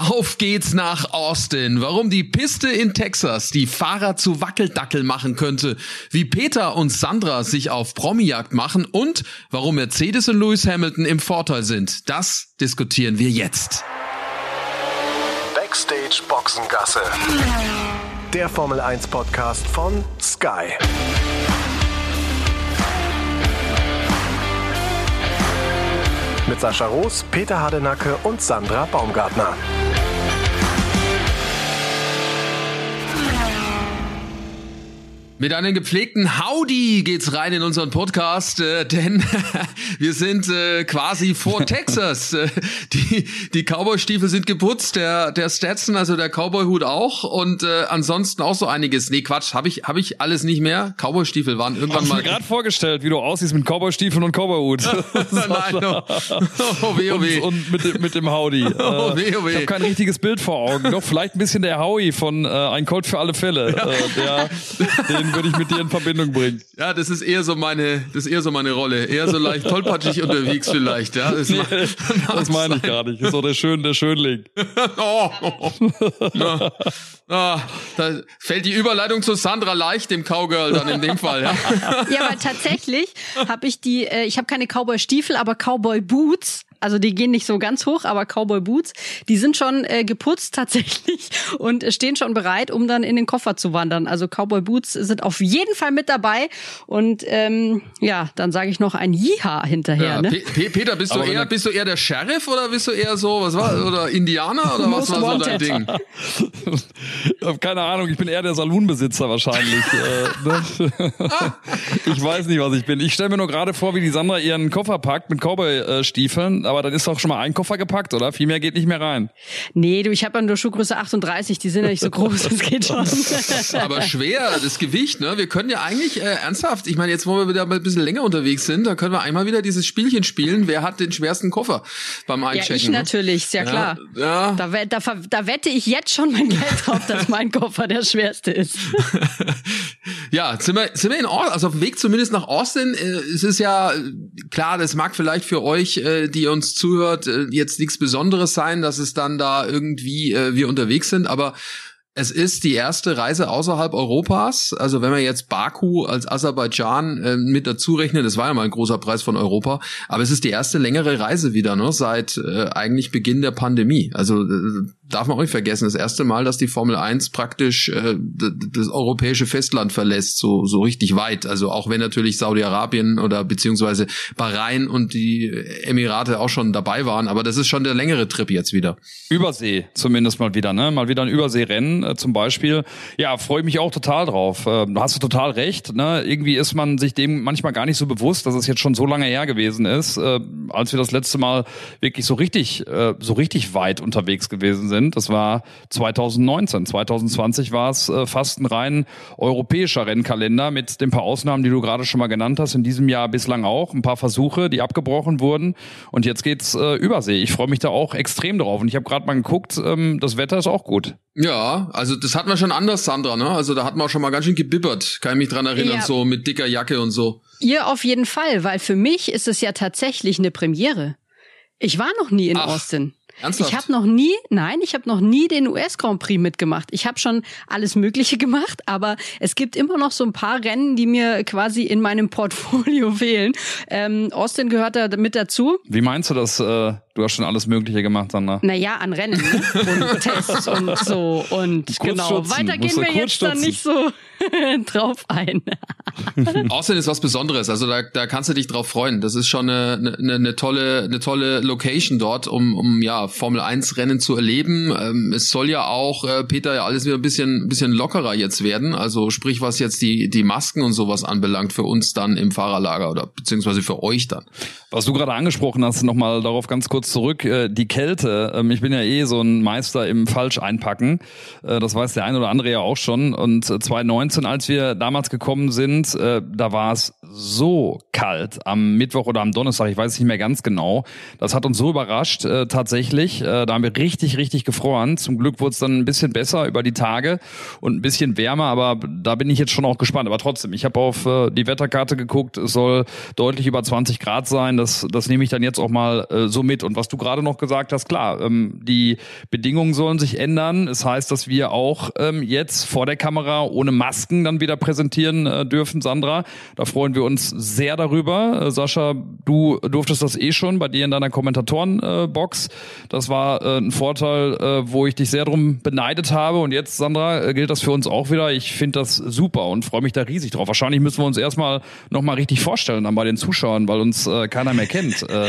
Auf geht's nach Austin. Warum die Piste in Texas die Fahrer zu Wackeldackel machen könnte, wie Peter und Sandra sich auf Promijagd machen und warum Mercedes und Lewis Hamilton im Vorteil sind, das diskutieren wir jetzt. Backstage Boxengasse. Der Formel 1 Podcast von Sky. Mit Sascha Roos, Peter Hardenacke und Sandra Baumgartner. Mit einem gepflegten Howdy geht's rein in unseren Podcast, äh, denn wir sind äh, quasi vor Texas. Äh, die die Cowboy-Stiefel sind geputzt, der der Stetson, also der Cowboy-Hut auch und äh, ansonsten auch so einiges. Nee, Quatsch, habe ich hab ich alles nicht mehr. Cowboy-Stiefel waren irgendwann Hab mal. ich mir gerade vorgestellt, wie du aussiehst mit Cowboy-Stiefeln und Cowboy-Hut. Nein, oh, oh weh, oh weh. Und, und mit, dem- mit dem Howdy. Oh Äh, weh, oh weh. Ich habe kein richtiges Bild vor Augen. Doch vielleicht ein bisschen der Howie von äh, Ein Colt für alle Fälle. Äh, der, den würde ich mit dir in Verbindung bringen. Ja, das ist eher so meine, das ist eher so meine Rolle. Eher so leicht tollpatschig unterwegs vielleicht. Ja, das, ma- Das meine ich gar nicht. Ist so der schön, der Schönling. Oh, oh, oh. Ja. Ah, da fällt die Überleitung zu Sandra leicht, dem Cowgirl dann in dem Fall. Ja. Ja, weil tatsächlich habe ich die, äh, ich habe keine Cowboy-Stiefel, aber Cowboy-Boots. Also die gehen nicht so ganz hoch, aber Cowboy-Boots, die sind schon äh, geputzt tatsächlich und äh, stehen schon bereit, um dann in den Koffer zu wandern. Also Cowboy-Boots sind auf jeden Fall mit dabei. Und ähm, ja, dann sage ich noch ein Jiha hinterher. Ja, ne? Pe Pe Peter, bist du Aber eher, er- bist du eher der Sheriff oder bist du eher so, was war, oder Indianer oder was war so dein. Ding? Keine Ahnung, ich bin eher der Saloonbesitzer wahrscheinlich. äh, ne? ich weiß nicht, was ich bin. Ich stelle mir nur gerade vor, wie die Sandra ihren Koffer packt mit Cowboy-Stiefeln, aber dann ist doch schon mal ein Koffer gepackt, oder? Viel mehr geht nicht mehr rein. Nee, du, ich habe ja nur Schuhgröße 38, die sind ja nicht so groß, das geht schon. Aber schwer, das Gewicht, ne? Wir können ja eigentlich äh, ernsthaft, ich meine, jetzt wo wir wieder mal ein bisschen länger unterwegs sind, da können wir einmal wieder dieses Spielchen spielen, wer hat den schwersten Koffer beim Ja, Einchecken. ich ne? natürlich, ist ja klar. Ja. Da, wett- da, da wette ich jetzt schon mein Geld drauf, dass mein Koffer der schwerste ist. Ja, sind wir, sind wir in Austin, also auf dem Weg zumindest nach Austin. Äh, es ist ja äh, klar, das mag vielleicht für euch, äh, die uns zuhört, äh, jetzt nichts Besonderes sein, dass es dann da irgendwie äh, wir unterwegs sind, aber es ist die erste Reise außerhalb Europas. Also wenn wir jetzt Baku als Aserbaidschan äh, mit dazu rechnen, das war ja mal ein großer Preis von Europa, aber es ist die erste längere Reise wieder, ne, seit äh, eigentlich Beginn der Pandemie. Also äh, darf man auch nicht vergessen, das erste Mal, dass die Formel 1 praktisch äh, das europäische Festland verlässt, so so richtig weit. Also auch wenn natürlich Saudi-Arabien oder beziehungsweise Bahrain und die Emirate auch schon dabei waren, aber das ist schon der längere Trip jetzt wieder. Übersee zumindest mal wieder, ne? Mal wieder ein Überseerennen äh, zum Beispiel. Ja, freue ich mich auch total drauf. Äh, hast du total recht, ne? Irgendwie ist man sich dem manchmal gar nicht so bewusst, dass es jetzt schon so lange her gewesen ist, äh, als wir das letzte Mal wirklich so richtig, äh, so richtig weit unterwegs gewesen sind. Das war 2019. 2020 war es äh, fast ein rein europäischer Rennkalender mit den paar Ausnahmen, die du gerade schon mal genannt hast. In diesem Jahr bislang auch ein paar Versuche, die abgebrochen wurden. Und jetzt geht's äh, Übersee. Ich freue mich da auch extrem drauf. Und ich habe gerade mal geguckt, ähm, das Wetter ist auch gut. Ja, also das hatten wir schon anders, Sandra, ne? Also da hatten wir auch schon mal ganz schön gebibbert. Kann ich mich dran erinnern, Ja. so mit dicker Jacke und so. Ihr auf jeden Fall, weil für mich ist es ja tatsächlich eine Premiere. Ich war noch nie in Ach, Austin. Ernsthaft? Ich habe noch nie, nein, ich habe noch nie den US Grand Prix mitgemacht. Ich habe schon alles Mögliche gemacht, aber es gibt immer noch so ein paar Rennen, die mir quasi in meinem Portfolio fehlen. Ähm, Austin gehört da mit dazu. Wie meinst du das? Äh, du hast schon alles Mögliche gemacht, Sandra. Naja, an Rennen ne? und Tests und so und genau. Weiter gehen wir jetzt dann nicht so drauf ein. Austin ist was Besonderes, also da, da kannst du dich drauf freuen. Das ist schon eine, eine, eine tolle, eine tolle Location dort, um, um ja Formel 1 Rennen zu erleben. Ähm, es soll ja auch, äh, Peter, ja alles wieder ein bisschen, ein bisschen lockerer jetzt werden. Also sprich, was jetzt die, die Masken und sowas anbelangt für uns dann im Fahrerlager oder beziehungsweise für euch dann. Was du gerade angesprochen hast, nochmal darauf ganz kurz zurück, äh, die Kälte. Ähm, ich bin ja eh so ein Meister im Falsch einpacken. Äh, das weiß der ein oder andere ja auch schon. Und äh, 2019, als wir damals gekommen sind, äh, da war es so eiskalt am Mittwoch oder am Donnerstag, ich weiß es nicht mehr ganz genau. Das hat uns so überrascht, äh, tatsächlich. Äh, da haben wir richtig, richtig gefroren. Zum Glück wurde es dann ein bisschen besser über die Tage und ein bisschen wärmer, aber da bin ich jetzt schon auch gespannt. Aber trotzdem, ich habe auf äh, die Wetterkarte geguckt, es soll deutlich über 20 Grad sein. Das, das nehme ich dann jetzt auch mal äh, so mit. Und was du gerade noch gesagt hast, klar, ähm, die Bedingungen sollen sich ändern. Es heißt, dass wir auch ähm, jetzt vor der Kamera ohne Masken dann wieder präsentieren äh, dürfen, Sandra. Da freuen wir uns sehr darüber. Äh, Sascha, du durftest das eh schon bei dir in deiner Kommentatorenbox. Das war äh, ein Vorteil, äh, wo ich dich sehr drum beneidet habe. Und jetzt, Sandra, gilt das für uns auch wieder. Ich finde das super und freue mich da riesig drauf. Wahrscheinlich müssen wir uns erstmal nochmal richtig vorstellen dann bei den Zuschauern, weil uns keiner mehr kennt. Äh,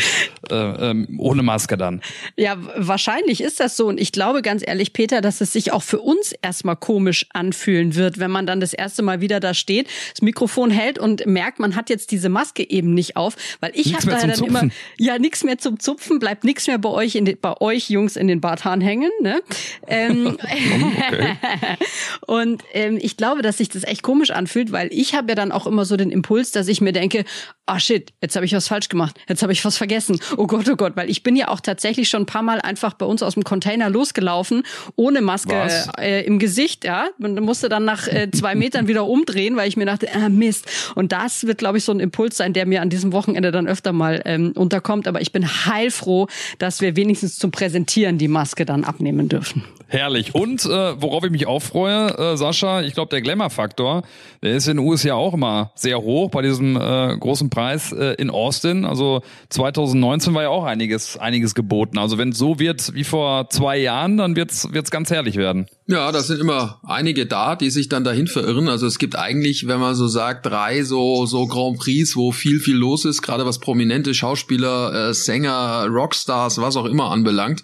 äh, äh, ohne Maske dann. Ja, wahrscheinlich ist das so. Und ich glaube ganz ehrlich, Peter, dass es sich auch für uns erstmal komisch anfühlen wird, wenn man dann das erste Mal wieder da steht, das Mikrofon hält und merkt, man hat jetzt diese Maske eben nicht auf, weil ich habe da dann Zupfen. immer ja nichts mehr zum Zupfen, bleibt nichts mehr bei euch in den, bei euch Jungs in den Barthahn hängen, ne? ähm, okay. und ähm, ich glaube, dass sich das echt komisch anfühlt, weil ich habe ja dann auch immer so den Impuls, dass ich mir denke, ah oh shit, jetzt habe ich was falsch gemacht, jetzt habe ich was vergessen. Oh Gott, oh Gott, weil ich bin ja auch tatsächlich schon ein paar Mal einfach bei uns aus dem Container losgelaufen, ohne Maske äh, im Gesicht, ja. Man musste dann nach äh, zwei Metern wieder umdrehen, weil ich mir dachte, ah, Mist. Und das wird, glaube ich, so ein Impuls sein, der mir an diesem Wochenende dann öfter mal ähm, unterkommt. Aber ich bin heilfroh, dass wir wenigstens zum Präsentieren die Maske dann abnehmen dürfen. Herrlich. Und äh, worauf ich mich auch freue, äh, Sascha, ich glaube, der Glamour-Faktor, der ist in den USA auch immer sehr hoch bei diesem äh, großen Preis äh, in Austin. Also 2019 war ja auch einiges, einiges geboten. Also wenn es so wird wie vor zwei Jahren, dann wird's wird's ganz herrlich werden. Ja, da sind immer einige da, die sich dann dahin verirren. Also es gibt eigentlich, wenn man so sagt, drei so so Grand Prix, wo viel viel los ist, gerade was prominente Schauspieler, äh, Sänger, Rockstars, was auch immer anbelangt.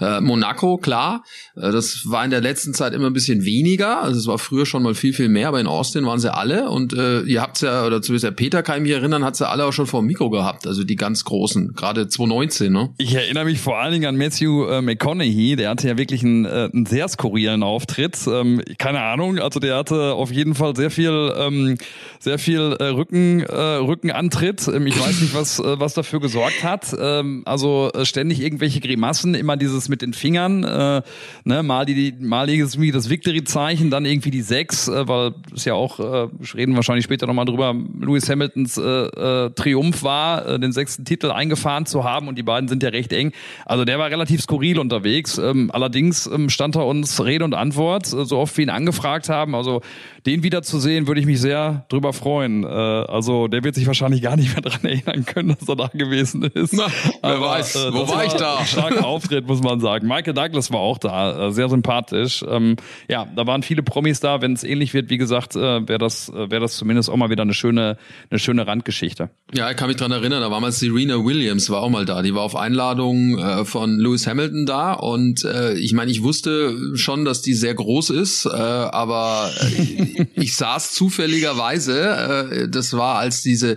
Äh, Monaco, klar, äh, das war in der letzten Zeit immer ein bisschen weniger. Also es war früher schon mal viel viel mehr, aber in Austin waren sie alle und äh, ihr habt's ja oder zumindest der Peter kann ich mich erinnern, hat sie alle auch schon vor dem Mikro gehabt, also die ganz großen, gerade 2019, ne? Ich erinnere mich vor allen Dingen an Matthew äh, McConaughey, der hatte ja wirklich einen, äh, einen sehr skurrilen Auftritt. Ähm, keine Ahnung, also der hatte auf jeden Fall sehr viel, ähm, sehr viel äh, Rücken, äh, Rückenantritt. Ähm, ich weiß nicht, was, äh, was dafür gesorgt hat. Ähm, also äh, ständig irgendwelche Grimassen, immer dieses mit den Fingern, äh, ne, mal die, mal irgendwie das Victory-Zeichen, dann irgendwie die sechs, äh, weil es ja auch, äh, reden wahrscheinlich später nochmal drüber, Lewis Hamiltons äh, äh, Triumph war, äh, den sechsten Titel eingefahren zu haben und die beiden sind ja recht eng. Also der war relativ skurril unterwegs. Ähm, allerdings ähm, stand er uns Rede und Antwort, äh, so oft wir ihn angefragt haben. Also den wiederzusehen, würde ich mich sehr drüber freuen. Äh, also der wird sich wahrscheinlich gar nicht mehr dran erinnern können, dass er da gewesen ist. Na, wer Aber, weiß, äh, wo war ich da? Starker Auftritt, muss man sagen. Michael Douglas war auch da, äh, sehr sympathisch. Ähm, ja, da waren viele Promis da. Wenn es ähnlich wird, wie gesagt, äh, wäre das, äh, wäre das zumindest auch mal wieder eine schöne, eine schöne Randgeschichte. Ja, ich kann mich dran erinnern, da war mal Serena Williams, war auch mal da. Die war auf Einladung äh, von Lewis Hamilton da und äh, ich meine, ich wusste schon, dass die sehr groß ist, äh, aber äh, ich saß zufälligerweise, äh, das war, als diese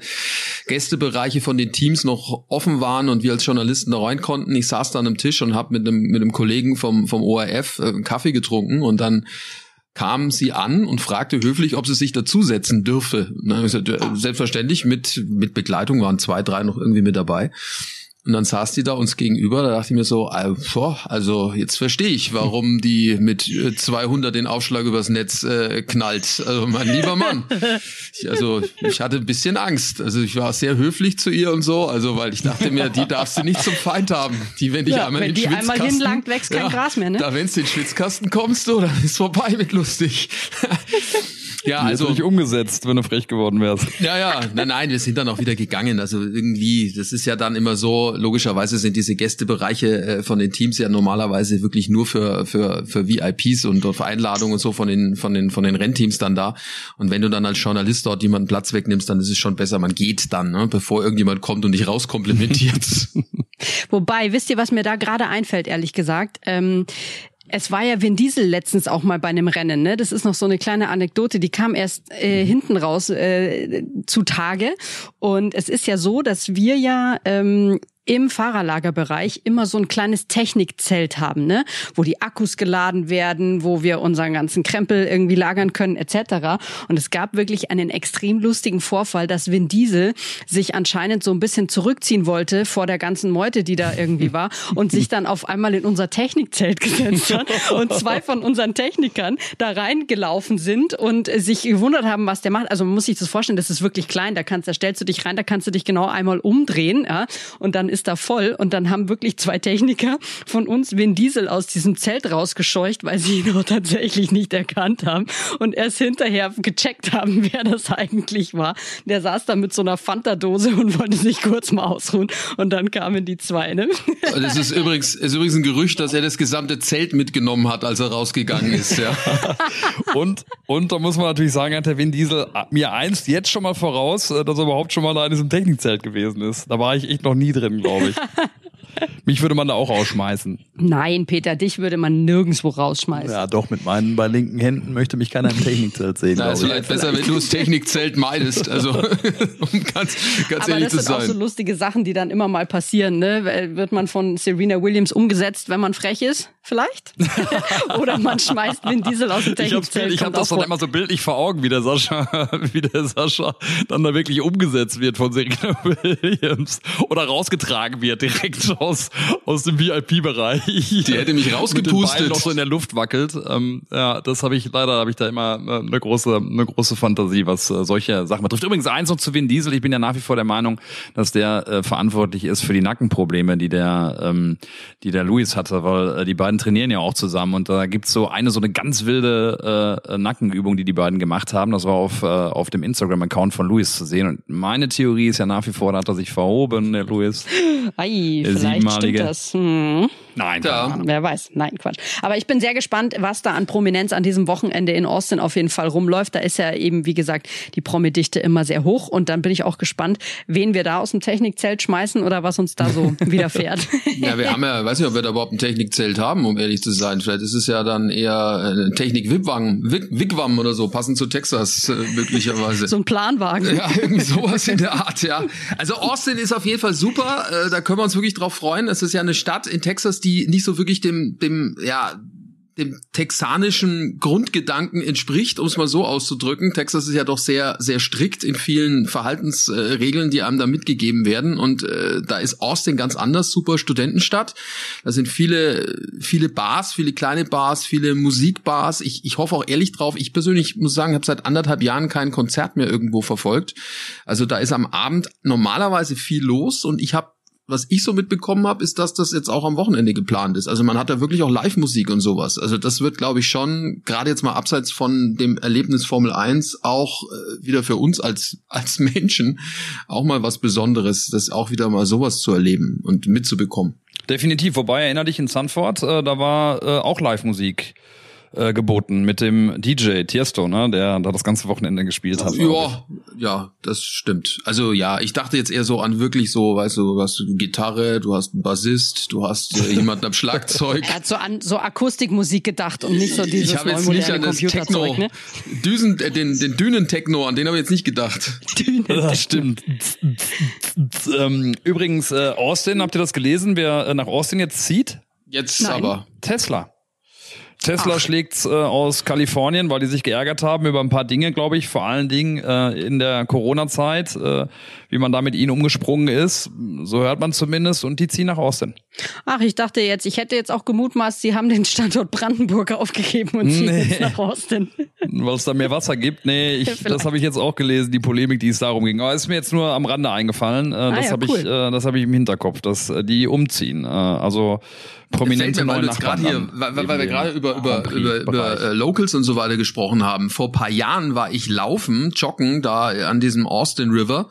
Gästebereiche von den Teams noch offen waren und wir als Journalisten da rein konnten. Ich saß da an einem Tisch und habe mit einem, mit einem Kollegen vom, vom ORF äh, Kaffee getrunken und dann kam sie an und fragte höflich, ob sie sich dazusetzen dürfe. Selbstverständlich mit, mit Begleitung waren zwei, drei noch irgendwie mit dabei. Und dann saß die da uns gegenüber, da dachte ich mir so, also jetzt verstehe ich, warum die mit 200 den Aufschlag übers Netz äh, knallt. Also mein lieber Mann. Ich, also ich hatte ein bisschen Angst. Also ich war sehr höflich zu ihr und so, also weil ich dachte mir, die darfst du nicht zum Feind haben. Die, wenn dich ja, einmal wenn in den die einmal hinlangt, wächst kein ja, Gras mehr, ne? Da, wenn du in den Schwitzkasten kommst, du, dann ist vorbei mit lustig. Ja, also nicht umgesetzt, wenn du frech geworden wärst. Ja, ja, nein, nein, wir sind dann auch wieder gegangen. Also irgendwie, das ist ja dann immer so. Logischerweise sind diese Gästebereiche äh, von den Teams ja normalerweise wirklich nur für für für VIPs und auf Einladungen und so von den von den von den Rennteams dann da. Und wenn du dann als Journalist dort jemanden Platz wegnimmst, dann ist es schon besser, man geht dann, ne, bevor irgendjemand kommt und dich rauskomplimentiert. Wobei, wisst ihr, was mir da gerade einfällt, ehrlich gesagt? Ähm, es war ja Vin Diesel letztens auch mal bei einem Rennen. Ne? Das ist noch so eine kleine Anekdote, die kam erst äh, mhm. hinten raus äh, zutage. Und es ist ja so, dass wir ja ähm, im Fahrerlagerbereich immer so ein kleines Technikzelt haben, ne? wo die Akkus geladen werden, wo wir unseren ganzen Krempel irgendwie lagern können etc. Und es gab wirklich einen extrem lustigen Vorfall, dass Vin Diesel sich anscheinend so ein bisschen zurückziehen wollte vor der ganzen Meute, die da irgendwie war und sich dann auf einmal in unser Technikzelt gesetzt hat und zwei von unseren Technikern da reingelaufen sind und sich gewundert haben, was der macht. Also man muss sich das vorstellen, das ist wirklich klein, da kannst, da stellst du dich rein, da kannst du dich genau einmal umdrehen, ja, und dann da voll und dann haben wirklich zwei Techniker von uns Vin Diesel aus diesem Zelt rausgescheucht, weil sie ihn auch tatsächlich nicht erkannt haben und erst hinterher gecheckt haben, wer das eigentlich war. Der saß da mit so einer Fanta-Dose und wollte sich kurz mal ausruhen und dann kamen die zwei, ne? Das ist übrigens, ist übrigens ein Gerücht, dass er das gesamte Zelt mitgenommen hat, als er rausgegangen ist, ja. und, und da muss man natürlich sagen, hat der Vin Diesel mir einst jetzt schon mal voraus, äh, dass er überhaupt schon mal da in diesem Technikzelt gewesen ist. Da war ich echt noch nie drin, ich. Mich würde man da auch rausschmeißen. Nein, Peter, dich würde man nirgendwo rausschmeißen. Ja, doch, mit meinen bei linken Händen möchte mich keiner im Technikzelt sehen. Na, ist vielleicht besser, wenn du das Technikzelt meidest. Also, um ganz, ganz Aber ehrlich das sind auch so lustige Sachen, die dann immer mal passieren. Ne? Wird man von Serena Williams umgesetzt, wenn man frech ist? Vielleicht? Oder man schmeißt Vin Diesel aus dem Technikzelt. Ich habe hab das dann immer so bildlich vor Augen, wie der Sascha, wie der Sascha dann da wirklich umgesetzt wird von Serena Williams oder rausgetragen wird direkt aus, aus dem VIP-Bereich. Die hätte mich rausgepustet. Mit noch so in der Luft wackelt. Ähm, ja, das habe ich leider, habe ich da immer äh, eine große, eine große Fantasie, was äh, solche Sachen betrifft. Übrigens eins noch zu Vin Diesel. Ich bin ja nach wie vor der Meinung, dass der äh, verantwortlich ist für die Nackenprobleme, die der, ähm, die der Luis hatte, weil äh, die beiden trainieren ja auch zusammen und da gibt's so eine so eine ganz wilde äh, Nackenübung, die die beiden gemacht haben. Das war auf äh, auf dem Instagram-Account von Luis zu sehen. Und meine Theorie ist ja nach wie vor, da hat er sich verhoben, der Luis. Ei, vielleicht stimmt das. Hm. Nein, Ja. Wer weiß, nein, Quatsch. Aber ich bin sehr gespannt, was da an Prominenz an diesem Wochenende in Austin auf jeden Fall rumläuft. Da ist ja eben, wie gesagt, die Promidichte immer sehr hoch. Und dann bin ich auch gespannt, wen wir da aus dem Technikzelt schmeißen oder was uns da so widerfährt. Ja, wir haben ja, weiß nicht, ob wir da überhaupt ein Technikzelt haben, um ehrlich zu sein. Vielleicht ist es ja dann eher äh, Technik-Wigwam Wigwam oder so, passend zu Texas äh, möglicherweise. so ein Planwagen. Ja, irgendwie sowas in der Art, ja. Also Austin ist auf jeden Fall super. Äh, da können wir uns wirklich drauf freuen. Es ist ja eine Stadt in Texas, die nicht so wirklich dem, dem, ja, dem texanischen Grundgedanken entspricht, um es mal so auszudrücken. Texas ist ja doch sehr, sehr strikt in vielen Verhaltensregeln, die einem da mitgegeben werden. Und äh, da ist Austin ganz anders, super Studentenstadt. Da sind viele, viele Bars, viele kleine Bars, viele Musikbars. Ich, ich hoffe auch ehrlich drauf. Ich persönlich muss sagen, habe seit anderthalb Jahren kein Konzert mehr irgendwo verfolgt. Also da ist am Abend normalerweise viel los und ich habe was ich so mitbekommen habe, ist, dass das jetzt auch am Wochenende geplant ist. Also man hat da wirklich auch Live-Musik und sowas. Also das wird, glaube ich, schon, gerade jetzt mal abseits von dem Erlebnis Formel 1, auch äh, wieder für uns als, als Menschen auch mal was Besonderes, das auch wieder mal sowas zu erleben und mitzubekommen. Definitiv. Wobei, erinner dich in Sanford, äh, da war äh, auch Live-Musik äh, geboten mit dem DJ Tiesto, ne, der da das ganze Wochenende gespielt hat. Ja, ja, das stimmt. Also ja, ich dachte jetzt eher so an wirklich so, weißt du, du hast Gitarre, du hast einen Bassist, du hast äh, jemanden am Schlagzeug. Er hat so an so Akustikmusik gedacht und nicht so dieses ich habe jetzt nicht an das Techno, ne? Düsen, äh, den, den Dünen-Techno, an den habe ich jetzt nicht gedacht. Das stimmt. ähm, übrigens, äh, Austin, habt ihr das gelesen, wer äh, nach Austin jetzt zieht? Jetzt Nein. aber. Tesla. Tesla schlägt's äh, aus Kalifornien, weil die sich geärgert haben über ein paar Dinge, glaube ich, vor allen Dingen äh, in der Corona-Zeit, äh, wie man da mit ihnen umgesprungen ist. So hört man zumindest und die ziehen nach Austin. Ach, ich dachte jetzt, ich hätte jetzt auch gemutmaßt, sie haben den Standort Brandenburg aufgegeben und ziehen Nee. jetzt nach Austin. Weil es da mehr Wasser gibt. Nee, ich, das habe ich jetzt auch gelesen, die Polemik, die es darum ging. Aber ist mir jetzt nur am Rande eingefallen. Äh, das ja, habe cool. ich, äh, das habe ich im Hinterkopf, dass äh, die umziehen. Äh, also prominente mir, weil neue gerade hier, Nachbarn weil, weil, wir gerade im über über über, über äh, Locals und so weiter gesprochen haben. Vor paar Jahren war ich laufen, joggen da an diesem Austin River.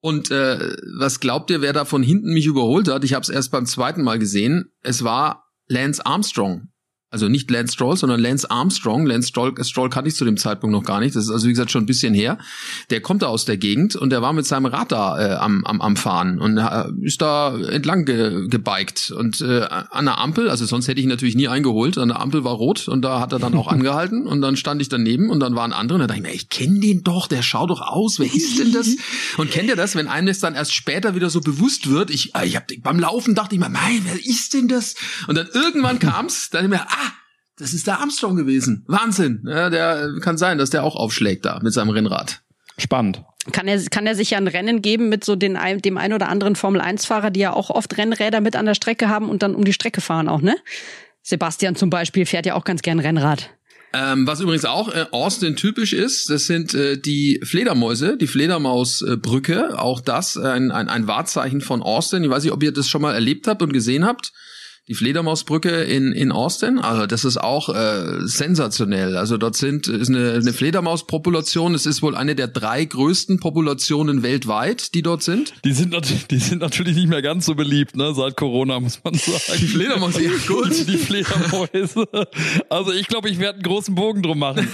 Und äh, was glaubt ihr, wer da von hinten mich überholt hat? Ich habe es erst beim zweiten Mal gesehen. Es war Lance Armstrong. Also nicht Lance Stroll, sondern Lance Armstrong. Lance Stroll, Stroll kannte ich zu dem Zeitpunkt noch gar nicht. Das ist also wie gesagt schon ein bisschen her. Der kommt da aus der Gegend und der war mit seinem Rad da äh, am, am, am Fahren und äh, ist da entlang ge, gebiked. Und äh, an der Ampel, also sonst hätte ich ihn natürlich nie eingeholt, an der Ampel war rot und da hat er dann auch angehalten und dann stand ich daneben und dann waren andere und da dachte ich mir, ich kenne den doch, der schaut doch aus, wer ist denn das? Und kennt ihr das, wenn einem das dann erst später wieder so bewusst wird? Ich, äh, ich hab, beim Laufen dachte ich mir, mein, wer ist denn das? Und dann irgendwann kam's, dann mir, ah, das ist der Armstrong gewesen. Wahnsinn. Ja, der kann sein, dass der auch aufschlägt da mit seinem Rennrad. Spannend. Kann er, kann er sich ja ein Rennen geben mit so den, dem ein oder anderen Formel-1-Fahrer, die ja auch oft Rennräder mit an der Strecke haben und dann um die Strecke fahren auch, ne? Sebastian zum Beispiel fährt ja auch ganz gern Rennrad. Ähm, was übrigens auch äh, Austin typisch ist, das sind äh, die Fledermäuse, die Fledermausbrücke. Auch das äh, ein, ein, ein Wahrzeichen von Austin. Ich weiß nicht, ob ihr das schon mal erlebt habt und gesehen habt. Die Fledermausbrücke in, in Austin, also das ist auch äh, sensationell. Also dort sind ist eine, eine Fledermauspopulation. Es ist wohl eine der drei größten Populationen weltweit, die dort sind. Die sind, natürlich, die sind natürlich nicht mehr ganz so beliebt, ne, seit Corona, muss man sagen. Die Fledermäuse, ja, gut. Die Fledermäuse. Also ich glaube, ich werde einen großen Bogen drum machen.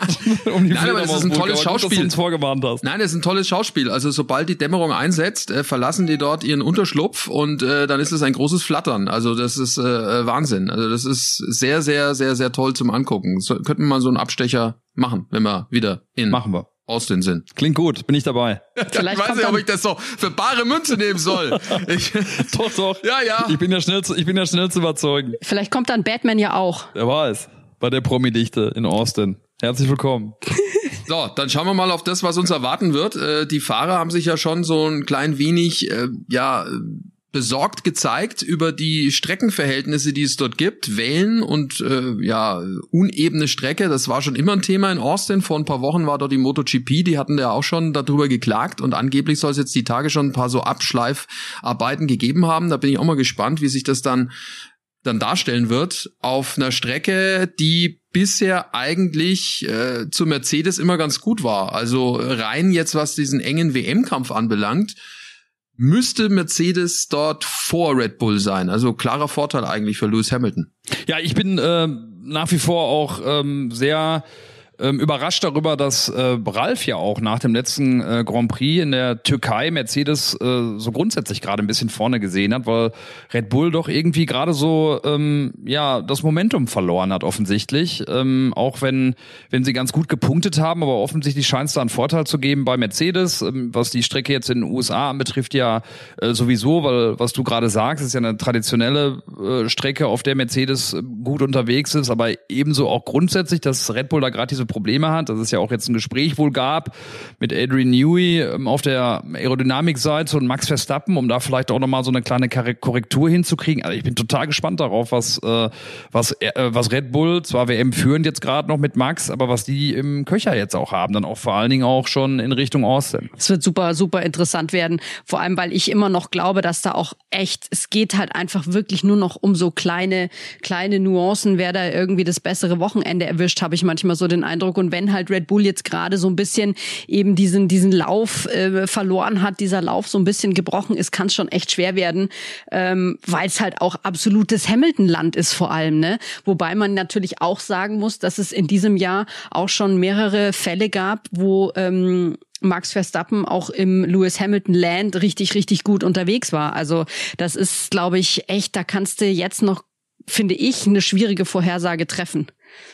um die Nein, aber das ist ein tolles gut, Schauspiel. uns vorgewarnt hast. Nein, das ist ein tolles Schauspiel. Also sobald die Dämmerung einsetzt, äh, verlassen die dort ihren Unterschlupf und äh, dann ist es ein großes Flattern. Also das ist äh, äh, Wahnsinn. Also das ist sehr, sehr, sehr, sehr toll zum Angucken. So, könnten wir mal so einen Abstecher machen, wenn wir wieder in Machen wir. Austin sind. Klingt gut, bin ich dabei. Vielleicht ich weiß nicht, ob ich das so für bare Münze nehmen soll. Ich, Doch, doch. Ja, ja. Ich bin ja schnell zu, ich bin ja schnell zu überzeugen. Vielleicht kommt dann Batman ja auch. Wer weiß. Bei der Promi-Dichte in Austin. Herzlich willkommen. So, dann schauen wir mal auf das, was uns erwarten wird. Äh, die Fahrer haben sich ja schon so ein klein wenig, äh, ja, besorgt gezeigt über die Streckenverhältnisse, die es dort gibt. Wellen und äh, ja, unebene Strecke, das war schon immer ein Thema in Austin. Vor ein paar Wochen war dort die MotoGP, die hatten ja auch schon darüber geklagt und angeblich soll es jetzt die Tage schon ein paar so Abschleifarbeiten gegeben haben. Da bin ich auch mal gespannt, wie sich das dann dann darstellen wird auf einer Strecke, die bisher eigentlich äh, zu Mercedes immer ganz gut war. Also rein jetzt, was diesen engen WM-Kampf anbelangt, müsste Mercedes dort vor Red Bull sein. Also klarer Vorteil eigentlich für Lewis Hamilton. Ja, ich bin äh, nach wie vor auch ähm, sehr ähm, überrascht darüber, dass äh, Ralf ja auch nach dem letzten äh, Grand Prix in der Türkei Mercedes äh, so grundsätzlich gerade ein bisschen vorne gesehen hat, weil Red Bull doch irgendwie gerade so ähm, ja das Momentum verloren hat offensichtlich, ähm, auch wenn wenn sie ganz gut gepunktet haben, aber offensichtlich scheint es da einen Vorteil zu geben bei Mercedes, ähm, was die Strecke jetzt in den USA anbetrifft ja äh, sowieso, weil was du gerade sagst, ist ja eine traditionelle äh, Strecke, auf der Mercedes äh, gut unterwegs ist, aber ebenso auch grundsätzlich, dass Red Bull da gerade diese Probleme hat, dass es ja auch jetzt ein Gespräch wohl gab mit Adrian Newey ähm, auf der Aerodynamikseite und Max Verstappen, um da vielleicht auch nochmal so eine kleine Korre- Korrektur hinzukriegen. Also ich bin total gespannt darauf, was, äh, was, äh, was Red Bull, zwar WM führend jetzt gerade noch mit Max, aber was die im Köcher jetzt auch haben, dann auch vor allen Dingen auch schon in Richtung Austin. Es wird super, super interessant werden. Vor allem, weil ich immer noch glaube, dass da auch echt, es geht halt einfach wirklich nur noch um so kleine, kleine Nuancen, wer da irgendwie das bessere Wochenende erwischt, habe ich manchmal so den Eindruck. Und wenn halt Red Bull jetzt gerade so ein bisschen eben diesen, diesen Lauf äh, verloren hat, dieser Lauf so ein bisschen gebrochen ist, kann es schon echt schwer werden, ähm, weil es halt auch absolutes Hamilton-Land ist vor allem, ne? Wobei man natürlich auch sagen muss, dass es in diesem Jahr auch schon mehrere Fälle gab, wo ähm, Max Verstappen auch im Lewis Hamilton Land richtig, richtig gut unterwegs war. Also das ist, glaube ich, echt, da kannst du jetzt noch, finde ich, eine schwierige Vorhersage treffen.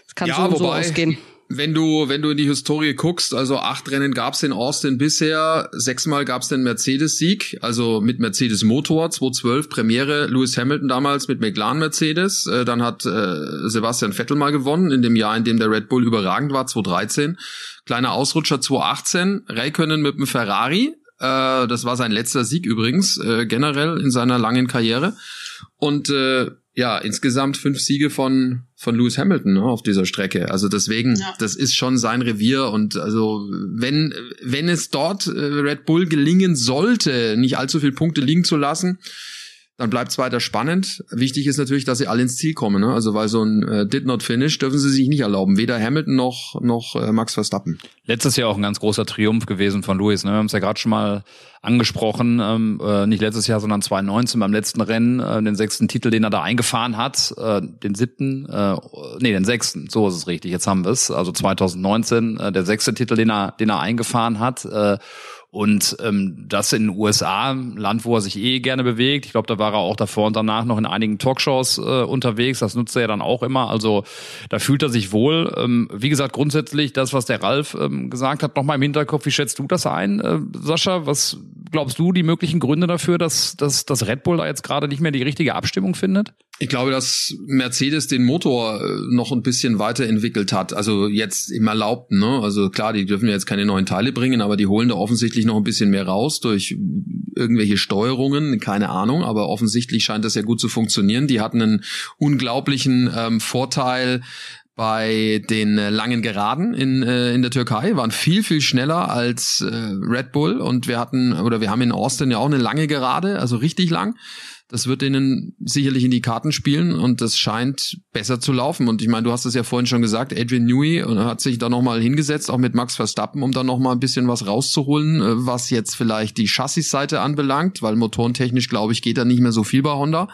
Das kann so und so ausgehen. Wenn du, wenn du in die Historie guckst, also acht Rennen gab's in Austin bisher, sechsmal gab's den Mercedes-Sieg, also mit Mercedes Motor, 2012 Premiere, Lewis Hamilton damals mit McLaren Mercedes, äh, dann hat äh, Sebastian Vettel mal gewonnen, in dem Jahr, in dem der Red Bull überragend war, 2013. Kleiner Ausrutscher 2018, Räikkönen mit dem Ferrari, äh, das war sein letzter Sieg übrigens, äh, generell in seiner langen Karriere. Und äh, ja, insgesamt fünf Siege von von Lewis Hamilton ne, auf dieser Strecke. Also deswegen, Ja. das ist schon sein Revier und also wenn wenn es dort äh, Red Bull gelingen sollte, nicht allzu viele Punkte liegen zu lassen, dann bleibt es weiter spannend. Wichtig ist natürlich, dass sie alle ins Ziel kommen. Ne? Also weil so ein äh, Did Not Finish dürfen sie sich nicht erlauben. Weder Hamilton noch, noch äh, Max Verstappen. Letztes Jahr auch ein ganz großer Triumph gewesen von Lewis. Ne? Wir haben es ja gerade schon mal angesprochen. Ähm, äh, nicht letztes Jahr, sondern 2019 beim letzten Rennen. Äh, den sechsten Titel, den er da eingefahren hat. Äh, den siebten, äh, nee, den sechsten. So ist es richtig. Jetzt haben wir es. Also 2019 äh, der sechste Titel, den er, den er eingefahren hat. Äh, und ähm, das in den USA, Land, wo er sich eh gerne bewegt. Ich glaube, da war er auch davor und danach noch in einigen Talkshows äh, unterwegs. Das nutzt er ja dann auch immer. Also da fühlt er sich wohl. Ähm, wie gesagt, grundsätzlich das, was der Ralf ähm, gesagt hat, nochmal im Hinterkopf. Wie schätzt du das ein, äh, Sascha? Was glaubst du, die möglichen Gründe dafür, dass, dass, dass Red Bull da jetzt gerade nicht mehr die richtige Abstimmung findet? Ich glaube, dass Mercedes den Motor äh, noch ein bisschen weiterentwickelt hat. Also jetzt im Erlaubten. Ne? Also klar, die dürfen jetzt keine neuen Teile bringen, aber die holen da offensichtlich noch ein bisschen mehr raus durch irgendwelche Steuerungen. Keine Ahnung, aber offensichtlich scheint das ja gut zu funktionieren. Die hatten einen unglaublichen ähm, Vorteil bei den äh, langen Geraden in, äh, in der Türkei, waren viel, viel schneller als äh, Red Bull und wir hatten, oder wir haben in Austin ja auch eine lange Gerade, also richtig lang. Das wird ihnen sicherlich in die Karten spielen und das scheint besser zu laufen. Und ich meine, du hast es ja vorhin schon gesagt, Adrian Newey hat sich da nochmal hingesetzt, auch mit Max Verstappen, um da nochmal ein bisschen was rauszuholen, äh, was jetzt vielleicht die Chassis-Seite anbelangt, weil motorentechnisch, glaube ich, geht da nicht mehr so viel bei Honda.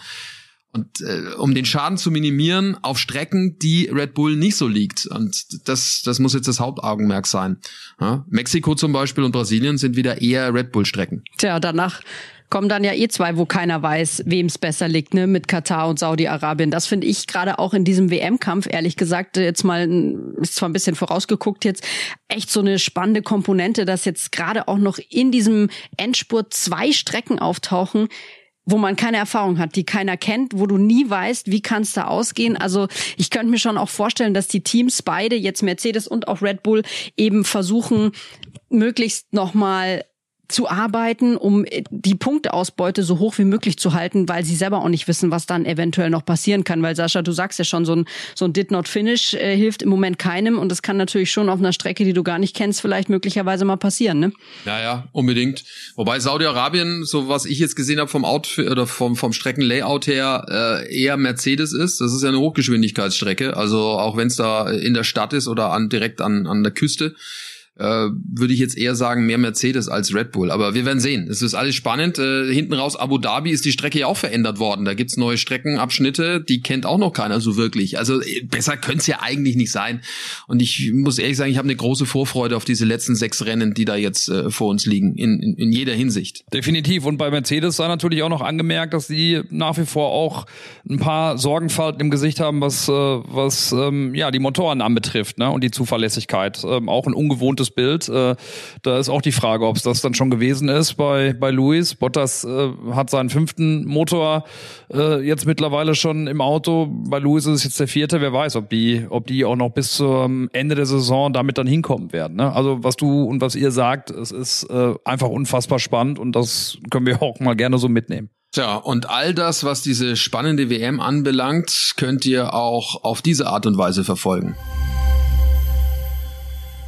Und äh, um den Schaden zu minimieren auf Strecken, die Red Bull nicht so liegt. Und das, das muss jetzt das Hauptaugenmerk sein. Ja? Mexiko zum Beispiel und Brasilien sind wieder eher Red Bull-Strecken. Tja, danach kommen dann ja eh zwei, wo keiner weiß, wem es besser liegt, ne, mit Katar und Saudi-Arabien. Das finde ich gerade auch in diesem WM-Kampf, ehrlich gesagt, jetzt mal, ist zwar ein bisschen vorausgeguckt jetzt, echt so eine spannende Komponente, dass jetzt gerade auch noch in diesem Endspurt zwei Strecken auftauchen, wo man keine Erfahrung hat, die keiner kennt, wo du nie weißt, wie kann es da ausgehen. Also ich könnte mir schon auch vorstellen, dass die Teams beide, jetzt Mercedes und auch Red Bull, eben versuchen, möglichst nochmal zu arbeiten, um äh, die Punkteausbeute so hoch wie möglich zu halten, weil sie selber auch nicht wissen, was dann eventuell noch passieren kann. Weil Sascha, du sagst ja schon, so ein, so ein Did Not Finish äh, hilft im Moment keinem und das kann natürlich schon auf einer Strecke, die du gar nicht kennst, vielleicht möglicherweise mal passieren, ne? Ja, ja, unbedingt. Wobei Saudi-Arabien, so was ich jetzt gesehen habe vom Outfit oder vom, vom Streckenlayout her, äh, eher Mercedes ist. Das ist ja eine Hochgeschwindigkeitsstrecke. Also auch wenn es da in der Stadt ist oder an, direkt an, an der Küste äh, würde ich jetzt eher sagen, mehr Mercedes als Red Bull. Aber wir werden sehen. Es ist alles spannend. Äh, hinten raus Abu Dhabi ist die Strecke ja auch verändert worden. Da gibt's neue Streckenabschnitte, die kennt auch noch keiner so wirklich. Also äh, besser könnte es ja eigentlich nicht sein. Und ich muss ehrlich sagen, ich habe eine große Vorfreude auf diese letzten sechs Rennen, die da jetzt äh, vor uns liegen, in, in, in jeder Hinsicht. Definitiv. Und bei Mercedes sei natürlich auch noch angemerkt, dass sie nach wie vor auch ein paar Sorgenfalten im Gesicht haben, was, äh, was ähm, ja, die Motoren anbetrifft ne? und die Zuverlässigkeit. Ähm, auch ein ungewohntes Bild. Äh, da ist auch die Frage, ob es das dann schon gewesen ist bei, bei Luis. Bottas äh, hat seinen fünften Motor äh, jetzt mittlerweile schon im Auto. Bei Luis ist es jetzt der vierte. Wer weiß, ob die, ob die auch noch bis zum Ende der Saison damit dann hinkommen werden. Ne? Also was du und was ihr sagt, es ist einfach unfassbar spannend und das können wir auch mal gerne so mitnehmen. Tja, und all das, was diese spannende WM anbelangt, könnt ihr auch auf diese Art und Weise verfolgen.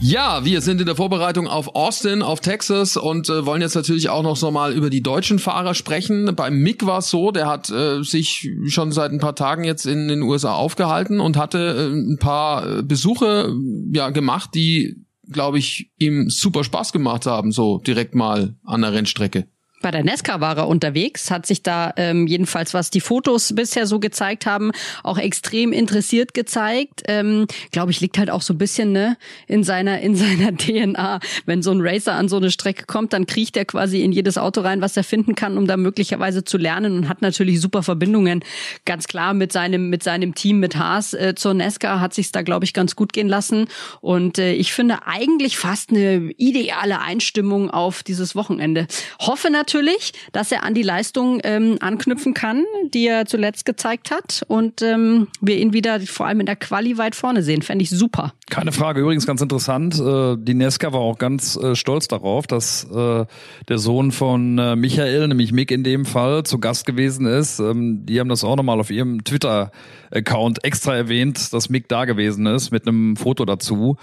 Ja, wir sind in der Vorbereitung auf Austin, auf Texas und äh, wollen jetzt natürlich auch noch so mal über die deutschen Fahrer sprechen. Beim Mick war es so, der hat äh, sich schon seit ein paar Tagen jetzt in den USA aufgehalten und hatte äh, ein paar Besuche ja gemacht, die glaube ich ihm super Spaß gemacht haben, so direkt mal an der Rennstrecke. Bei der Nesca war er unterwegs, hat sich da ähm, jedenfalls, was die Fotos bisher so gezeigt haben, auch extrem interessiert gezeigt. Ähm, Glaube ich, liegt halt auch so ein bisschen ne, in seiner in seiner DNA. Wenn so ein Racer an so eine Strecke kommt, dann kriecht er quasi in jedes Auto rein, was er finden kann, um da möglicherweise zu lernen und hat natürlich super Verbindungen. Ganz klar mit seinem mit seinem Team mit Haas äh, zur Nesca hat sich's da glaube ich ganz gut gehen lassen. Und äh, ich finde eigentlich fast eine ideale Einstimmung auf dieses Wochenende. Hoffe natürlich natürlich, dass er an die Leistung ähm, anknüpfen kann, die er zuletzt gezeigt hat und ähm, wir ihn wieder vor allem in der Quali weit vorne sehen. Fände ich super. Keine Frage. Übrigens ganz interessant. Äh, die Nesca war auch ganz äh, stolz darauf, dass äh, der Sohn von äh, Michael, nämlich Mick in dem Fall, zu Gast gewesen ist. Ähm, die haben das auch nochmal auf ihrem Twitter-Account extra erwähnt, dass Mick da gewesen ist mit einem Foto dazu.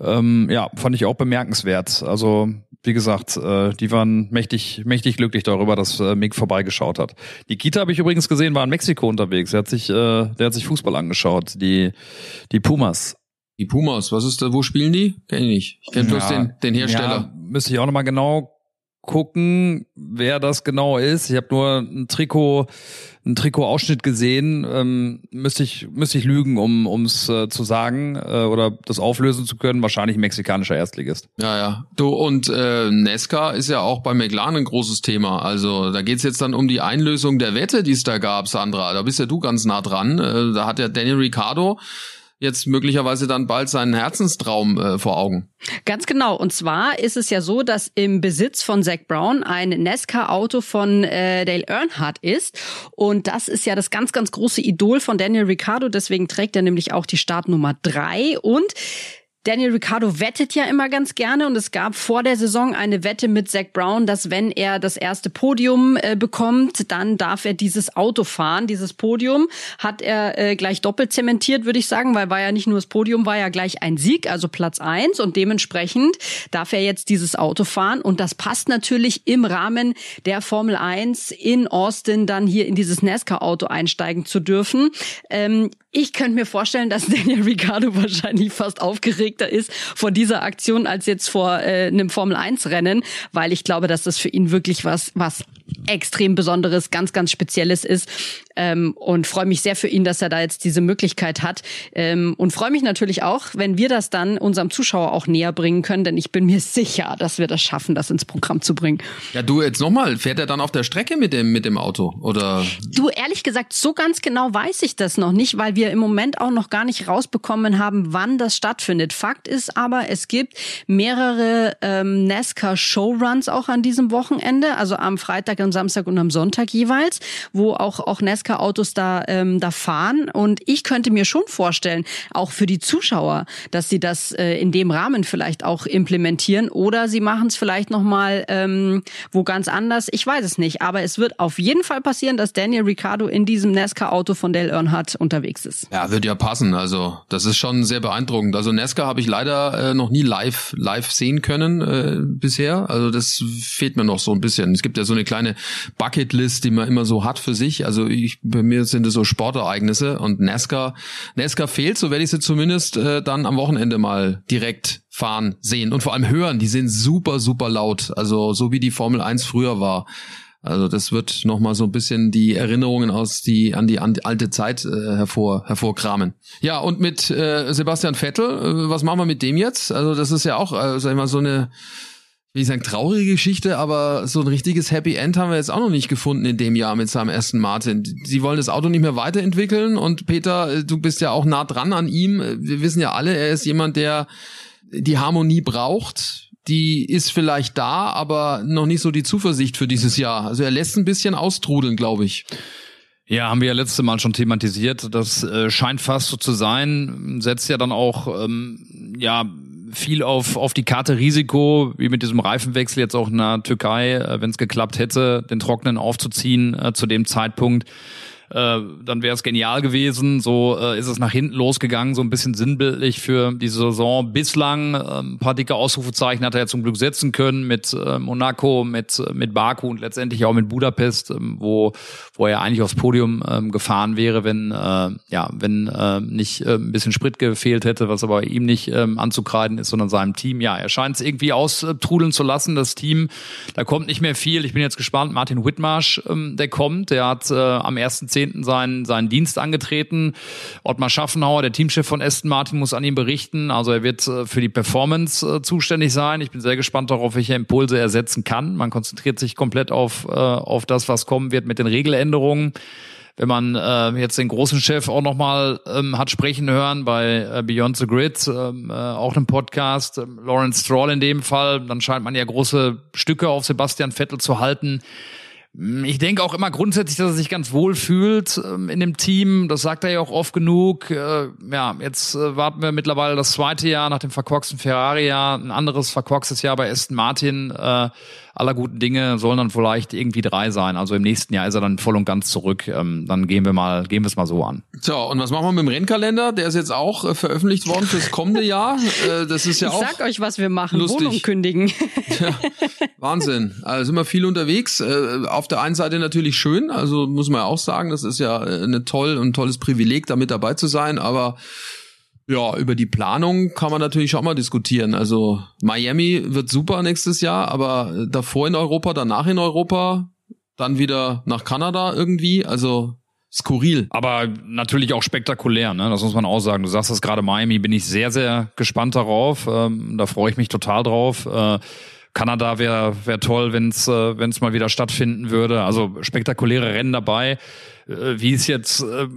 Ähm, ja, fand ich auch bemerkenswert. Also wie gesagt, äh, die waren mächtig, mächtig glücklich darüber, dass äh, Mick vorbeigeschaut hat. Die Kita habe ich übrigens gesehen, war in Mexiko unterwegs. Er hat sich, äh, der hat sich Fußball angeschaut. Die, die Pumas. Die Pumas, was ist da, wo spielen die? Kenn ich nicht. Ich kenne bloß den, den Hersteller. Ja, müsste ich auch nochmal genau gucken, wer das genau ist. Ich habe nur ein Trikot, ein Trikotausschnitt gesehen. Ähm, müsste ich müsste ich lügen, um ums äh, zu sagen äh, oder das auflösen zu können. Wahrscheinlich mexikanischer Erstligist. Ja, ja. Du und äh, Nesca ist ja auch bei McLaren ein großes Thema. Also da geht's jetzt dann um die Einlösung der Wette, die es da gab, Sandra. Da bist ja du ganz nah dran. Äh, da hat ja Daniel Ricciardo jetzt möglicherweise dann bald seinen Herzenstraum äh, vor Augen. Ganz genau. Und zwar ist es ja so, dass im Besitz von Zach Brown ein Nesca-Auto von äh, Dale Earnhardt ist. Und das ist ja das ganz, ganz große Idol von Daniel Ricciardo. Deswegen trägt er nämlich auch die Startnummer drei Und Daniel Ricciardo wettet ja immer ganz gerne und es gab vor der Saison eine Wette mit Zach Brown, dass wenn er das erste Podium äh, bekommt, dann darf er dieses Auto fahren. Dieses Podium hat er äh, gleich doppelt zementiert, würde ich sagen, weil war ja nicht nur das Podium, war ja gleich ein Sieg, also Platz eins und dementsprechend darf er jetzt dieses Auto fahren und das passt natürlich im Rahmen der Formel 1 in Austin dann hier in dieses NASCAR-Auto einsteigen zu dürfen. Ähm, ich könnte mir vorstellen, dass Daniel Ricciardo wahrscheinlich fast aufgeregter ist vor dieser Aktion als jetzt vor äh, einem Formel 1 Rennen, weil ich glaube, dass das für ihn wirklich was was extrem Besonderes, ganz, ganz Spezielles ist. Ähm, und freue mich sehr für ihn, dass er da jetzt diese Möglichkeit hat. Ähm, und freue mich natürlich auch, wenn wir das dann unserem Zuschauer auch näher bringen können, denn ich bin mir sicher, dass wir das schaffen, das ins Programm zu bringen. Ja, du jetzt nochmal, fährt er dann auf der Strecke mit dem, mit dem Auto? Oder? Du, ehrlich gesagt, so ganz genau weiß ich das noch nicht, weil wir im Moment auch noch gar nicht rausbekommen haben, wann das stattfindet. Fakt ist aber, es gibt mehrere ähm, NASCAR Showruns auch an diesem Wochenende, also am Freitag am Samstag und am Sonntag jeweils, wo auch, auch Nesca-Autos da, ähm, da fahren. Und ich könnte mir schon vorstellen, auch für die Zuschauer, dass sie das äh, in dem Rahmen vielleicht auch implementieren oder sie machen es vielleicht nochmal ähm, wo ganz anders. Ich weiß es nicht. Aber es wird auf jeden Fall passieren, dass Daniel Ricciardo in diesem Nesca-Auto von Dale Earnhardt unterwegs ist. Ja, wird ja passen. Also das ist schon sehr beeindruckend. Also Nesca habe ich leider äh, noch nie live live sehen können äh, bisher. Also das fehlt mir noch so ein bisschen. Es gibt ja so eine kleine Bucketlist, die man immer so hat für sich. Also ich, bei mir sind es so Sportereignisse und NASCAR, NASCAR fehlt, so werde ich sie zumindest äh, dann am Wochenende mal direkt fahren sehen und vor allem hören. Die sind super, super laut. Also so wie die Formel 1 früher war. Also das wird nochmal so ein bisschen die Erinnerungen aus die, an die alte Zeit äh, hervor hervorkramen. Ja und mit äh, Sebastian Vettel, äh, was machen wir mit dem jetzt? Also das ist ja auch, äh, sag ich mal so eine will ich sagen, traurige Geschichte, aber so ein richtiges Happy End haben wir jetzt auch noch nicht gefunden in dem Jahr mit seinem ersten Martin. Sie wollen das Auto nicht mehr weiterentwickeln und Peter, äh, du bist ja auch nah dran an ihm. Wir wissen ja alle, er ist jemand, der die Harmonie braucht. Die ist vielleicht da, aber noch nicht so die Zuversicht für dieses Jahr. Also er lässt ein bisschen austrudeln, glaube ich. Ja, haben wir ja letzte Mal schon thematisiert. Das äh, scheint fast so zu sein. Setzt ja dann auch ähm, ja viel auf, auf die Karte Risiko, wie mit diesem Reifenwechsel jetzt auch in der Türkei, äh, wenn es geklappt hätte, den Trockenen aufzuziehen äh, zu dem Zeitpunkt. Äh, dann wäre es genial gewesen. So äh, ist es nach hinten losgegangen, so ein bisschen sinnbildlich für die Saison. Bislang äh, ein paar dicke Ausrufezeichen hat er ja zum Glück setzen können mit äh, Monaco, mit mit Baku und letztendlich auch mit Budapest, äh, wo wo er eigentlich aufs Podium äh, gefahren wäre, wenn äh, ja wenn äh, nicht äh, ein bisschen Sprit gefehlt hätte, was aber ihm nicht äh, anzukreiden ist, sondern seinem Team. Ja, er scheint es irgendwie austrudeln zu lassen. Das Team, da kommt nicht mehr viel. Ich bin jetzt gespannt. Martin Whitmarsh, ähm, der kommt, der hat äh, am 1.10. seinen seinen Dienst angetreten. Ottmar Schaffenhauer, der Teamchef von Aston Martin, muss an ihm berichten. Also er wird äh, für die Performance äh, zuständig sein. Ich bin sehr gespannt darauf, welche Impulse er setzen kann. Man konzentriert sich komplett auf äh, auf das, was kommen wird mit den Regeländerungen wenn man äh, jetzt den großen Chef auch nochmal ähm, hat sprechen hören bei äh, Beyond the Grid, ähm, äh, auch einem Podcast, äh, Lawrence Stroll in dem Fall, dann scheint man ja große Stücke auf Sebastian Vettel zu halten. Ich denke auch immer grundsätzlich, dass er sich ganz wohl fühlt ähm, in dem Team. Das sagt er ja auch oft genug. Äh, ja, jetzt äh, warten wir mittlerweile das zweite Jahr nach dem verkorksten Ferrari-Jahr, ein anderes verkorkstes Jahr bei Aston Martin. Aller guten Dinge sollen dann vielleicht irgendwie drei sein. Also im nächsten Jahr ist er dann voll und ganz zurück. Ähm, dann gehen wir mal, gehen wir es mal so an. So, und was machen wir mit dem Rennkalender? Der ist jetzt auch äh, veröffentlicht worden fürs kommende Jahr. Äh, das ist ja ich auch. sag euch, was wir machen. lustig. Wohnung kündigen. Ja, Wahnsinn. Also sind wir viel unterwegs. Äh, auf der einen Seite natürlich schön, also muss man ja auch sagen, das ist ja eine toll und tolles Privileg, da mit dabei zu sein, aber ja, über die Planung kann man natürlich auch mal diskutieren. Also Miami wird super nächstes Jahr, aber davor in Europa, danach in Europa, dann wieder nach Kanada irgendwie. Also skurril. Aber natürlich auch spektakulär, ne? Das muss man auch sagen. Du sagst das gerade Miami, bin ich sehr, sehr gespannt darauf. Ähm, da freue ich mich total drauf. Äh, Kanada wäre wär toll, wenn es äh, wenn's mal wieder stattfinden würde. Also spektakuläre Rennen dabei. Äh, wie es jetzt äh,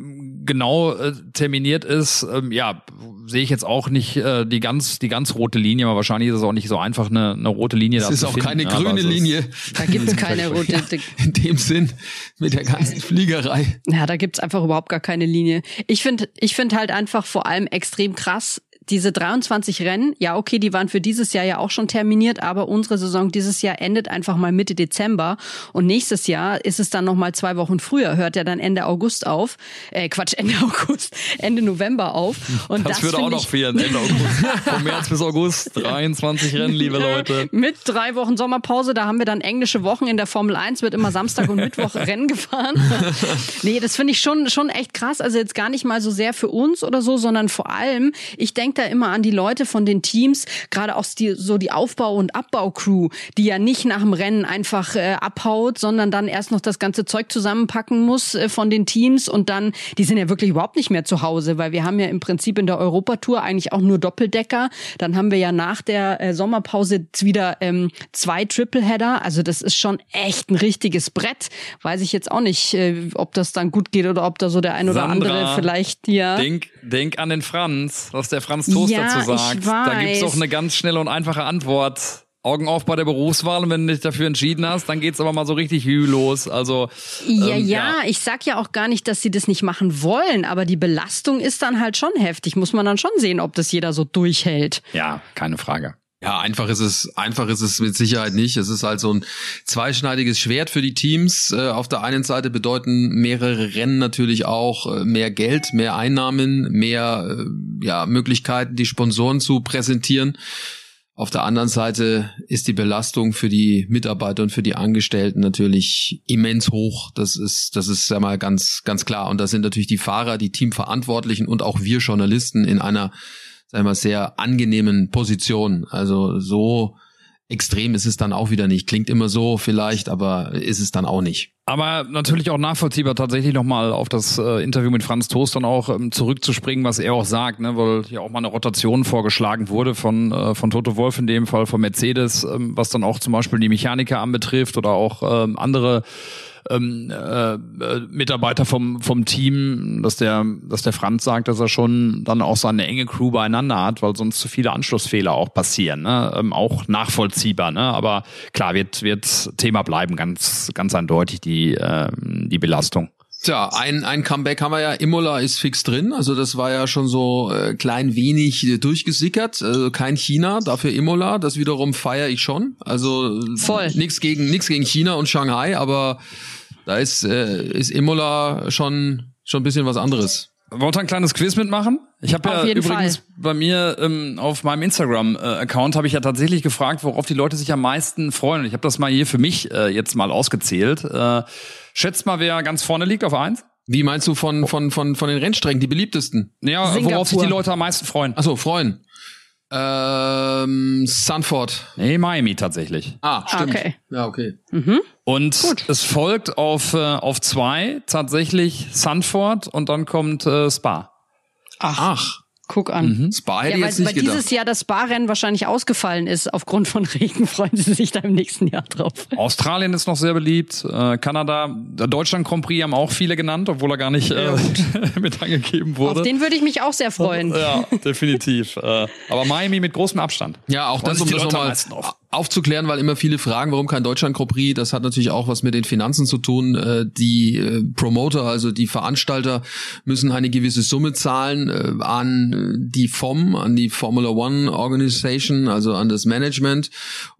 genau äh, terminiert ist, ähm, ja, sehe ich jetzt auch nicht äh, die ganz die ganz rote Linie, aber wahrscheinlich ist es auch nicht so einfach eine, eine rote Linie. Es da ist zu auch finden, keine ja, grüne es ist- Linie. Da gibt's keine rote. In dem Sinn mit der ganzen Fliegerei. Ja, da gibt's einfach überhaupt gar keine Linie. Ich finde ich find halt einfach vor allem extrem krass, diese 23 Rennen, ja okay, die waren für dieses Jahr ja auch schon terminiert, aber unsere Saison dieses Jahr endet einfach mal Mitte Dezember und nächstes Jahr ist es dann noch mal zwei Wochen früher, hört ja dann Ende August auf, äh Quatsch, Ende August, Ende November auf und das, Das, würde auch noch fehlen, Ende August. Von März bis August, 23 Rennen, liebe Leute. Mit drei Wochen Sommerpause, da haben wir dann englische Wochen in der Formel 1, wird immer Samstag und Mittwoch Rennen gefahren. nee, das finde ich schon, schon echt krass. Also jetzt gar nicht mal so sehr für uns oder so, sondern vor allem, ich denke da immer an die Leute von den Teams, gerade auch die, so die Aufbau- und Abbau-Crew, die ja nicht nach dem Rennen einfach äh, abhaut, sondern dann erst noch das ganze Zeug zusammenpacken muss äh, von den Teams und dann, die sind ja wirklich überhaupt nicht mehr zu Hause, weil wir haben ja im Prinzip in der Europatour eigentlich auch nur Doppeldecker. Dann haben wir ja nach der äh, Sommerpause wieder ähm, zwei Tripleheader. Also das ist schon echt ein richtiges Brett. Weiß ich jetzt auch nicht, äh, ob das dann gut geht oder ob da so der ein oder Sandra, andere vielleicht ja. Denk, denk an den Franz, was der Franz Toast Ja, dazu ich sagt. Da gibt's doch eine ganz schnelle und einfache Antwort. Augen auf bei der Berufswahl und wenn du dich dafür entschieden hast, dann geht's aber mal so richtig hü los. Also Ja, ähm, ja, ich sag ja auch gar nicht, dass sie das nicht machen wollen, aber die Belastung ist dann halt schon heftig. Muss man dann schon sehen, ob das jeder so durchhält. ja, keine Frage. Ja, einfach ist es, einfach ist es mit Sicherheit nicht. Es ist halt so ein zweischneidiges Schwert für die Teams. Äh, auf der einen Seite bedeuten mehrere Rennen natürlich auch äh, mehr Geld, mehr Einnahmen, mehr äh, ja, Möglichkeiten, die Sponsoren zu präsentieren. Auf der anderen Seite ist die Belastung für die Mitarbeiter und für die Angestellten natürlich immens hoch. Das ist, das ist ja mal ganz, ganz klar. Und da sind natürlich die Fahrer, die Teamverantwortlichen und auch wir Journalisten in einer, sagen wir sehr angenehmen Position. Also so extrem ist es dann auch wieder nicht. Klingt immer so vielleicht, aber ist es dann auch nicht. Aber natürlich auch nachvollziehbar, tatsächlich nochmal auf das äh, Interview mit Franz Toast dann auch ähm, zurückzuspringen, was er auch sagt, ne, weil ja auch mal eine Rotation vorgeschlagen wurde von, äh, von Toto Wolf in dem Fall, von Mercedes, ähm, was dann auch zum Beispiel die Mechaniker anbetrifft oder auch ähm, andere ähm, äh, äh, Mitarbeiter vom vom Team, dass der dass der Franz sagt, dass er schon dann auch seine enge Crew beieinander hat, weil sonst zu viele Anschlussfehler auch passieren, ne? ähm, auch nachvollziehbar, ne? Aber klar wird wird Thema bleiben, ganz ganz eindeutig die ähm, die Belastung. Tja, ein, ein Comeback haben wir ja. Imola ist fix drin. Also das war ja schon so äh, klein wenig äh, durchgesickert. Also kein China, dafür Imola. Das wiederum feiere ich schon. Also Voll. nichts gegen nichts gegen China und Shanghai, aber Da ist, äh, ist Imola schon, schon ein bisschen was anderes. Wollt ihr ein kleines Quiz mitmachen? Ich habe ja Auf jeden übrigens Fall. bei mir ähm, auf meinem Instagram-Account habe ich ja tatsächlich gefragt, worauf die Leute sich am meisten freuen. Und ich habe das mal hier für mich äh, jetzt mal ausgezählt. Äh, schätzt mal, wer ganz vorne liegt auf eins? Wie meinst du von, von, von, von den Rennstrecken, die beliebtesten? Ja, Singapur. worauf sich die Leute am meisten freuen? Achso, freuen. Ähm, Sanford. Nee, Miami tatsächlich. Ah, stimmt. Okay. Ja, okay. Und es folgt auf, äh, auf zwei tatsächlich Sanford und dann kommt äh, Spa. Ach, Guck an. Spa hätte Ja, weil, jetzt nicht weil gedacht. dieses Jahr das Spa-Rennen wahrscheinlich ausgefallen ist aufgrund von Regen, freuen sie sich da im nächsten Jahr drauf. Australien ist noch sehr beliebt, äh, Kanada, der Deutschland Grand Prix haben auch viele genannt, obwohl er gar nicht äh, mit angegeben wurde. Auf den würde ich mich auch sehr freuen. ja, definitiv. äh, aber Miami mit großem Abstand. Ja, auch das, um das nochmal. Aufzuklären, weil immer viele fragen, warum kein Deutschland Grand Prix. Das hat natürlich auch was mit den Finanzen zu tun. Äh, Die äh, Promoter, also die Veranstalter, müssen eine gewisse Summe zahlen äh, an die FOM, an die Formula One Organization, also an das Management.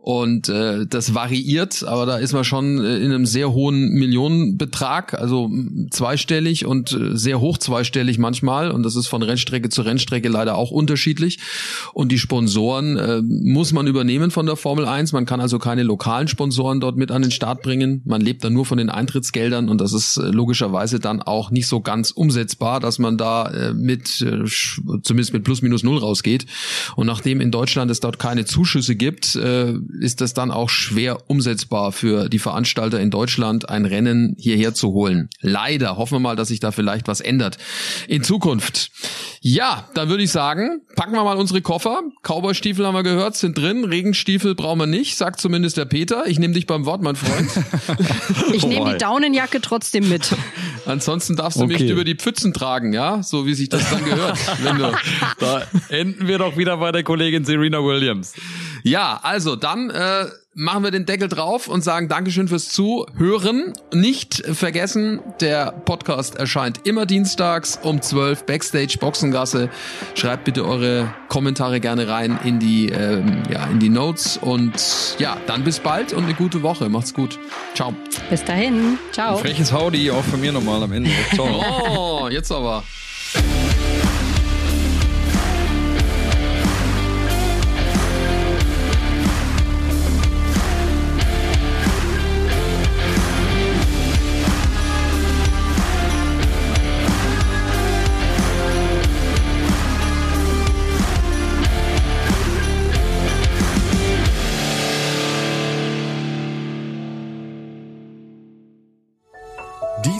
Und äh, das variiert, aber da ist man schon äh, in einem sehr hohen Millionenbetrag, also zweistellig und äh, sehr hoch zweistellig manchmal. Und das ist von Rennstrecke zu Rennstrecke leider auch unterschiedlich. Und die Sponsoren äh, muss man übernehmen von der Formel 1. Man kann also keine lokalen Sponsoren dort mit an den Start bringen. Man lebt dann nur von den Eintrittsgeldern und das ist äh, logischerweise dann auch nicht so ganz umsetzbar, dass man da äh, mit äh, zumindest mit plus minus null rausgeht. Und nachdem in Deutschland es dort keine Zuschüsse gibt, äh, ist das dann auch schwer umsetzbar für die Veranstalter in Deutschland, ein Rennen hierher zu holen. Leider hoffen wir mal, dass sich da vielleicht was ändert in Zukunft. Ja, dann würde ich sagen, packen wir mal unsere Koffer. Cowboy-Stiefel haben wir gehört, sind drin. Regenstiefel brauchen wir nicht, sagt zumindest der Peter. Ich nehme dich beim Wort, mein Freund. Ich nehme die Daunenjacke trotzdem mit. Ansonsten darfst du mich Okay. über die Pfützen tragen, ja, so wie sich das dann gehört. wenn du Da enden wir doch wieder bei der Kollegin Serena Williams. Ja, also dann äh, machen wir den Deckel drauf und sagen Dankeschön fürs Zuhören. Nicht vergessen, der Podcast erscheint immer dienstags um 12 Backstage Boxengasse. Schreibt bitte eure Kommentare gerne rein in die ähm, ja in die Notes und ja, dann bis bald und eine gute Woche. Macht's gut. Ciao. Bis dahin. Ciao. Freches Howdy auch von mir nochmal am Ende. Ciao. Oh, jetzt aber.